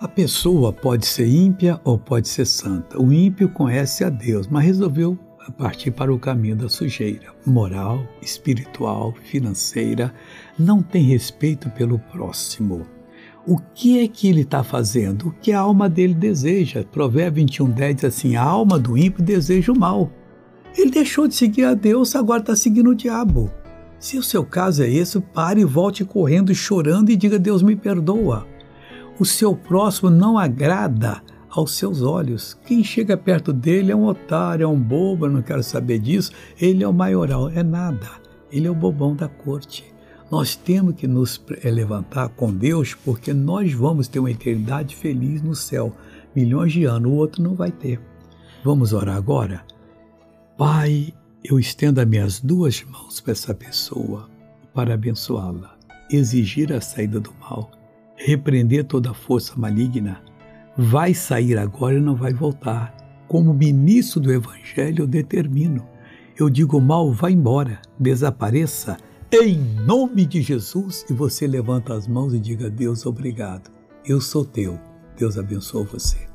A pessoa pode ser ímpia ou pode ser santa. O ímpio conhece a Deus, mas resolveu partir para o caminho da sujeira. Moral, espiritual, financeira, não tem respeito pelo próximo. O que é que ele está fazendo? O que a alma dele deseja? Provérbio 21, 10 diz assim: a alma do ímpio deseja o mal. Ele deixou de seguir a Deus, agora está seguindo o diabo. Se o seu caso é esse, pare e volte correndo, chorando e diga: Deus me perdoa o seu próximo não agrada aos seus olhos. Quem chega perto dele é um otário, é um bobo, eu não quero saber disso. Ele é o maioral, é nada. Ele é o bobão da corte. Nós temos que nos levantar com Deus porque nós vamos ter uma eternidade feliz no céu. Milhões de anos, o outro não vai ter. Vamos orar agora? Pai, eu estendo as minhas duas mãos para essa pessoa para abençoá-la, exigir a saída do mal repreender toda força maligna, vai sair agora e não vai voltar. Como ministro do Evangelho, eu determino. Eu digo mal, vá embora, desapareça, em nome de Jesus. E você levanta as mãos e diga: Deus, obrigado. Eu sou teu. Deus abençoe você.